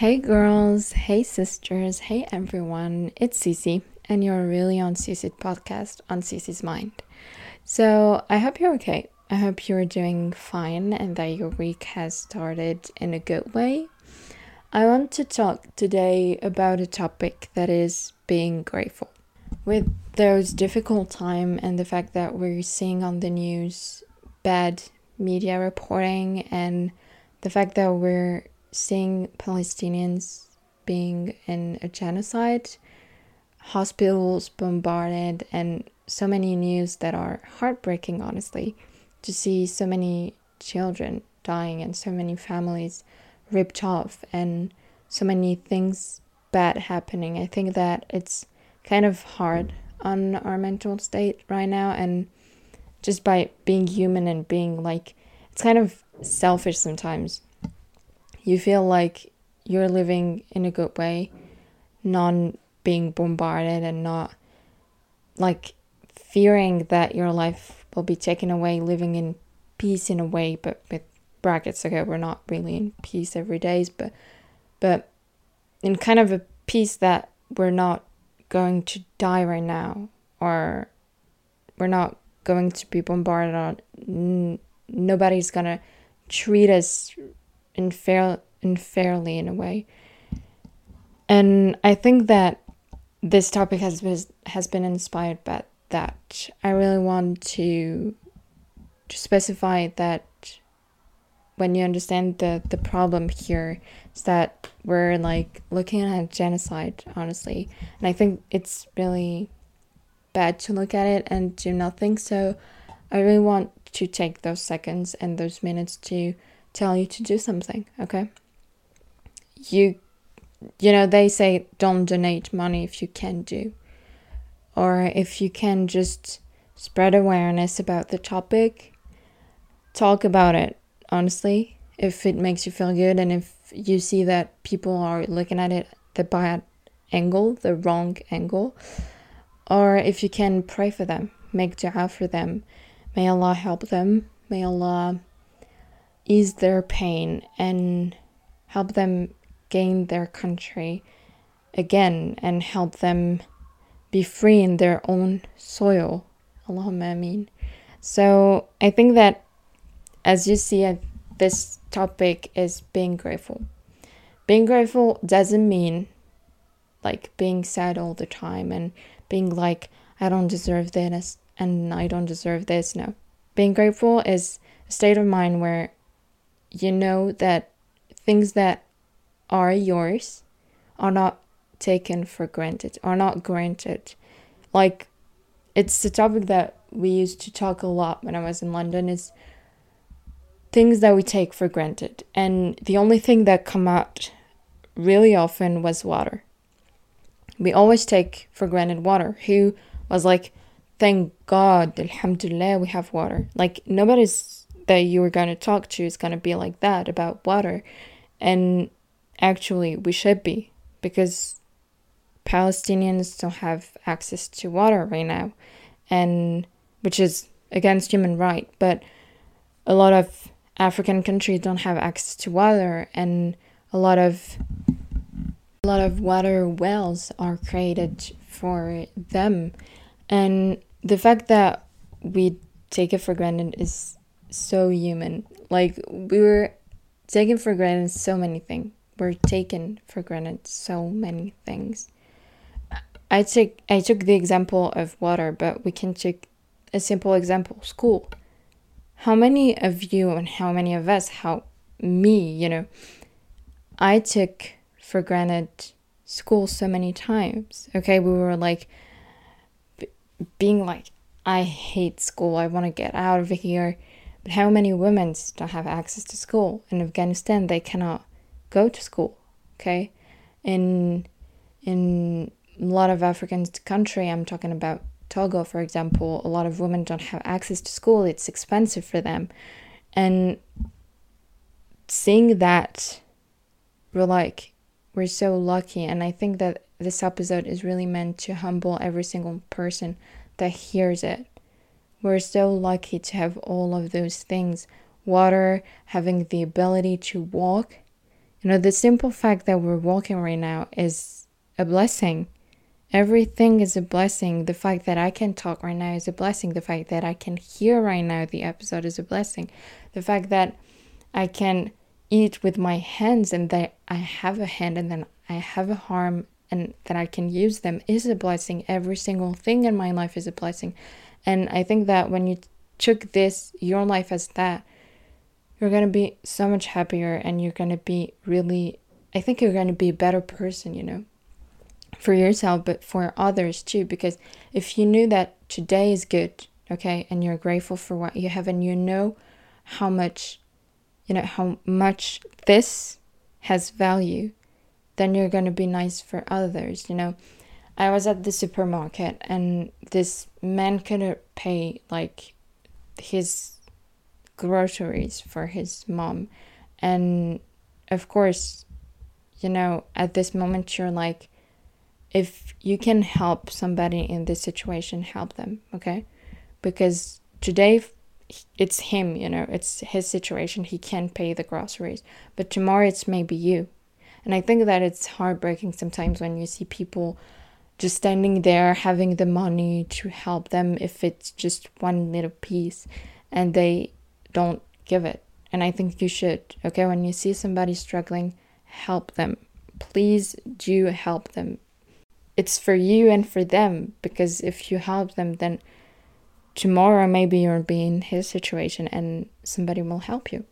Hey girls, hey sisters, hey everyone, it's Cece, and you're really on Cece's podcast on Cece's Mind. So, I hope you're okay. I hope you're doing fine and that your week has started in a good way. I want to talk today about a topic that is being grateful. With those difficult time and the fact that we're seeing on the news bad media reporting and the fact that we're seeing Palestinians being in a genocide, hospitals bombarded, and so many news that are heartbreaking, honestly, to see so many children dying and so many families ripped off and so many things bad happening. I think that it's kind of hard on our mental state right now and just by being human and being like it's kind of selfish sometimes you feel like you're living in a good way, not being bombarded and not like fearing that your life will be taken away, living in peace in a way, but with brackets. Okay, we're not really in peace every day, but but in kind of a peace that we're not going to die right now, or we're not going to be bombarded on. N- nobody's gonna treat us unfair, unfairly in a way. And I think that this topic has been, has been inspired by that. I really want to, to specify that when you understand the, the problem here is that we're like looking at genocide, honestly. And I think it's really bad to look at it and do nothing. So I really want to take those seconds and those minutes to tell you to do something, okay? You you know, they say don't donate money if you can do. Or if you can just spread awareness about the topic, talk about it honestly if it makes you feel good and if you see that people are looking at it the bad angle, the wrong angle, or if you can pray for them, make dua for them. May Allah help them. May Allah ease their pain and help them gain their country again and help them be free in their own soil. Allahumma ameen. So I think that as you see, uh, this topic is being grateful. Being grateful doesn't mean like being sad all the time and being like, I don't deserve this and I don't deserve this. No. Being grateful is a state of mind where you know that things that are yours are not taken for granted, are not granted. Like, it's the topic that we used to talk a lot when I was in London is things that we take for granted. And the only thing that come out really often was water. We always take for granted water. Who was like, thank God, alhamdulillah, we have water. Like, nobody's that you are going to talk to is going to be like that about water. And actually, we should be because Palestinians don't have access to water right now, and which is against human right. But a lot of African countries don't have access to water, and a lot of a lot of water wells are created for them, and the fact that we take it for granted is so human. Like we were taken for granted so many things. We're taken for granted so many things. I took I took the example of water, but we can take a simple example, school. How many of you and how many of us, how me, you know, I took for granted school so many times. Okay, we were like being like I hate school. I want to get out of here. But how many women don't have access to school? In Afghanistan, they cannot go to school. Okay, in in a lot of African country, I'm talking about Togo, for example, a lot of women don't have access to school. It's expensive for them, and seeing that, we're like, we're so lucky. And I think that this episode is really meant to humble every single person that hears it we're so lucky to have all of those things water, having the ability to walk, You know, the simple fact that we're walking right now is a blessing. Everything is a blessing. The fact that I can talk right now is a blessing. The fact that I can hear right now the episode is a blessing. The fact that I can eat with my hands and that I have a hand and then I have a arm and that I can use them is a blessing. Every single thing in my life is a blessing. And I think that when you took this, your life as that, you're going to be so much happier and you're going to be really, I think you're going to be a better person, you know, for yourself, but for others too. Because if you knew that today is good, okay, and you're grateful for what you have and you know how much, you know, how much this has value, then you're going to be nice for others, you know. I was at the supermarket and this man couldn't pay like his groceries for his mom. And of course, you know, at this moment, you're like, if you can help somebody in this situation, help them, okay? Because today it's him, you know, it's his situation. He can't pay the groceries. But tomorrow it's maybe you. And I think that it's heartbreaking sometimes when you see people just standing there having the money to help them if it's just one little piece and they don't give it. And I think you should, okay? When you see somebody struggling, help them. Please do help them. It's for you and for them because if you help them, then tomorrow maybe you'll be in his situation and somebody will help you.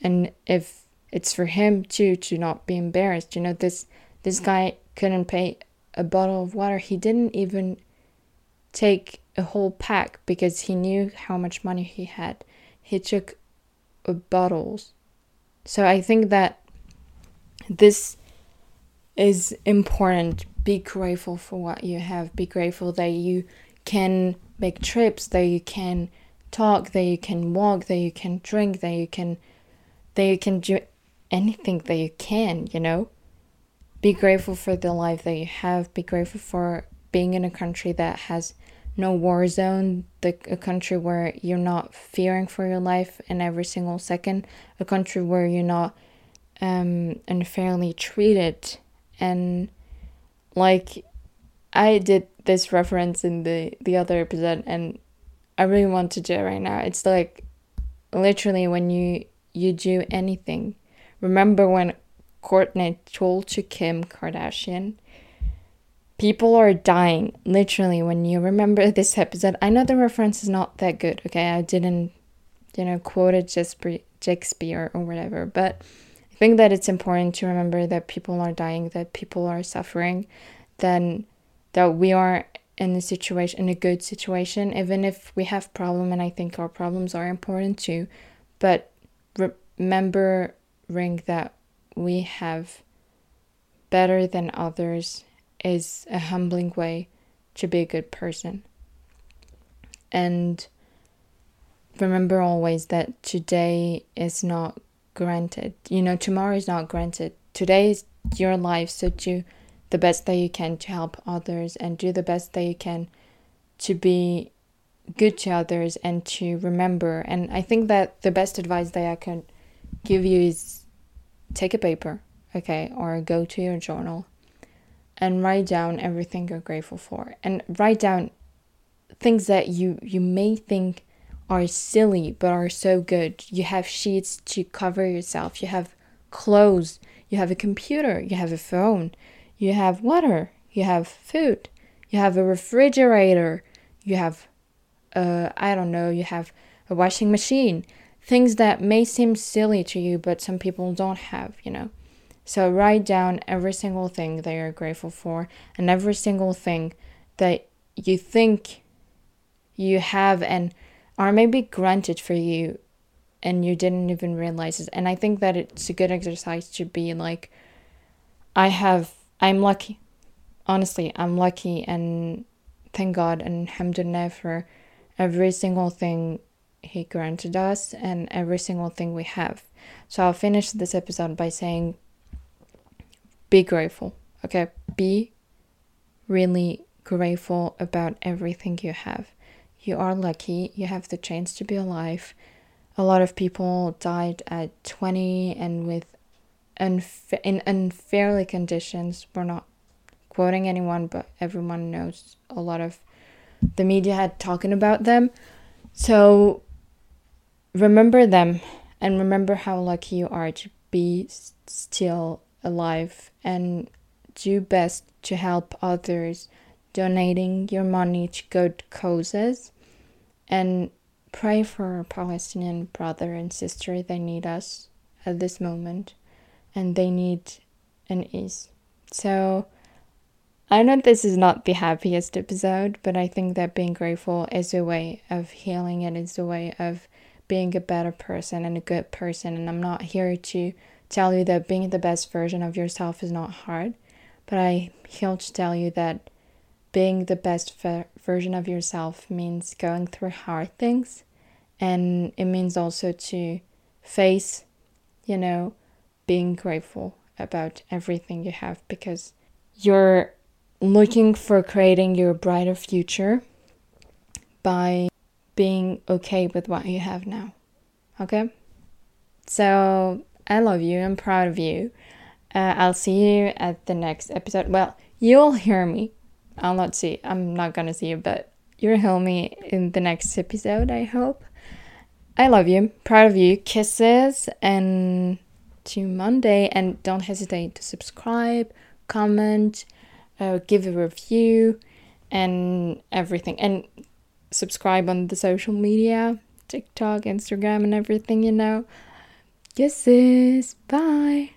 And if it's for him too to not be embarrassed, you know, this this guy couldn't pay a bottle of water. He didn't even take a whole pack because he knew how much money he had. He took bottles. So I think that this is important. Be grateful for what you have. Be grateful that you can make trips, that you can talk, that you can walk, that you can drink, that you can that you can do anything that you can, you know? Be grateful for the life that you have. Be grateful for being in a country that has no war zone, the, a country where you're not fearing for your life in every single second, a country where you're not um, unfairly treated. And like I did this reference in the, the other episode, and I really want to do it right now. It's like literally when you you do anything. Remember when Kourtney told to Kim Kardashian people are dying literally when you remember this episode. I know the reference is not that good okay? I didn't you know quote it just shakespeare or whatever but i think that it's important to remember that people are dying that people are suffering then that we are in a situation in a good situation even if we have problem and i think our problems are important too. But remembering that we have better than others is a humbling way to be a good person. And remember always that today is not granted. You know, tomorrow is not granted. Today is your life, so do the best that you can to help others and do the best that you can to be good to others and to remember. And I think that the best advice that I can give you is take a paper, okay, or go to your journal and write down everything you're grateful for. And write down things that you you may think are silly but are so good. You have sheets to cover yourself. You have clothes. You have a computer. You have a phone. You have water. You have food. You have a refrigerator. You have uh i don't know you have a washing machine things that may seem silly to you but some people don't have you know so write down every single thing that you're grateful for and every single thing that you think you have and are maybe granted for you and you didn't even realize it. And I think that it's a good exercise to be like, I have, I'm lucky. Honestly, I'm lucky and thank God and alhamdulillah for every single thing He granted us and every single thing we have. So I'll finish this episode by saying, be grateful. Okay, be really grateful about everything you have. You are lucky, you have the chance to be alive. A lot of people died at 20 and with unfa- in unfairly conditions. We're not quoting anyone, but everyone knows a lot of the media had talking about them. So remember them and remember how lucky you are to be still alive and do best to help others donating your money to good causes and pray for our Palestinian brother and sister they need us at this moment and they need an ease. So I know this is not the happiest episode, but I think that being grateful is a way of healing and is a way of being a better person and a good person. And I'm not here to tell you that being the best version of yourself is not hard, but I here to tell you that being the best ver- version of yourself means going through hard things and it means also to face, you know, being grateful about everything you have because you're looking for creating your brighter future by being okay with what you have now. Okay? So, I love you. I'm proud of you. Uh, I'll see you at the next episode. Well, you'll hear me. I'll not see. I'm not gonna see you, but you'll hear me in the next episode, I hope. I love you. Proud of you. Kisses and to Monday. And don't hesitate to subscribe, comment, uh, give a review, and everything. And subscribe on the social media TikTok, Instagram, and everything, you know. Kisses. Bye.